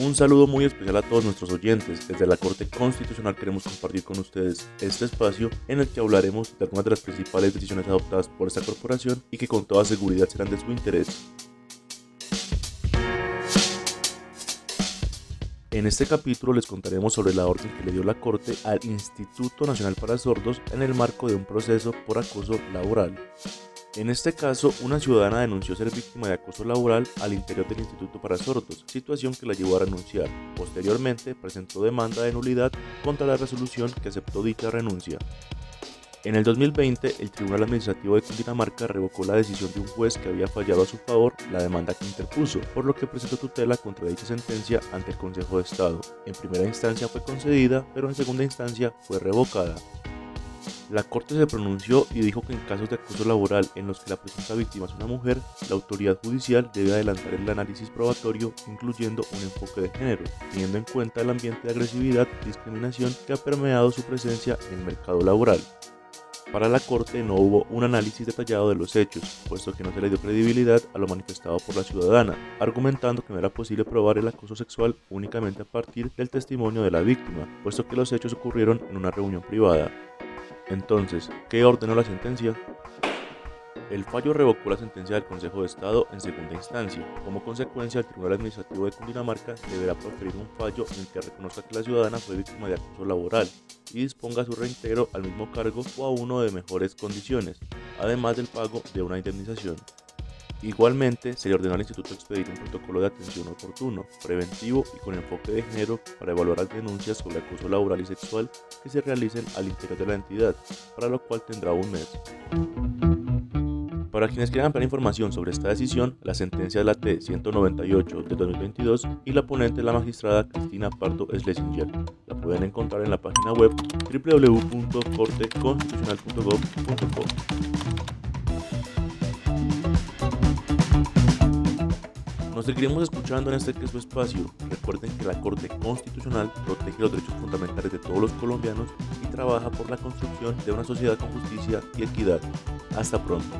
Un saludo muy especial a todos nuestros oyentes. Desde la Corte Constitucional queremos compartir con ustedes este espacio en el que hablaremos de algunas de las principales decisiones adoptadas por esta corporación y que con toda seguridad serán de su interés. En este capítulo les contaremos sobre la orden que le dio la Corte al Instituto Nacional para Sordos en el marco de un proceso por acoso laboral. En este caso, una ciudadana denunció ser víctima de acoso laboral al interior del Instituto para Sordos, situación que la llevó a renunciar. Posteriormente, presentó demanda de nulidad contra la resolución que aceptó dicha renuncia. En el 2020, el Tribunal Administrativo de Cundinamarca revocó la decisión de un juez que había fallado a su favor la demanda que interpuso, por lo que presentó tutela contra dicha sentencia ante el Consejo de Estado. En primera instancia fue concedida, pero en segunda instancia fue revocada. La Corte se pronunció y dijo que en casos de acoso laboral en los que la presunta víctima es una mujer, la autoridad judicial debe adelantar el análisis probatorio incluyendo un enfoque de género, teniendo en cuenta el ambiente de agresividad y discriminación que ha permeado su presencia en el mercado laboral. Para la Corte no hubo un análisis detallado de los hechos, puesto que no se le dio credibilidad a lo manifestado por la ciudadana, argumentando que no era posible probar el acoso sexual únicamente a partir del testimonio de la víctima, puesto que los hechos ocurrieron en una reunión privada. Entonces, ¿qué ordenó la sentencia? El fallo revocó la sentencia del Consejo de Estado en segunda instancia. Como consecuencia, el Tribunal Administrativo de Cundinamarca deberá proferir un fallo en el que reconozca que la ciudadana fue víctima de acoso laboral y disponga su reintegro al mismo cargo o a uno de mejores condiciones, además del pago de una indemnización. Igualmente, se le ordenó al Instituto expedir un protocolo de atención oportuno, preventivo y con enfoque de género para evaluar las denuncias sobre acoso laboral y sexual que se realicen al interior de la entidad, para lo cual tendrá un mes. Para quienes quieran ampliar información sobre esta decisión, la sentencia de la T-198 de 2022 y la ponente la magistrada Cristina Pardo Schlesinger. La pueden encontrar en la página web www.corteconstitucional.gov.co. seguiremos escuchando en este que su espacio. Recuerden que la Corte Constitucional protege los derechos fundamentales de todos los colombianos y trabaja por la construcción de una sociedad con justicia y equidad. Hasta pronto.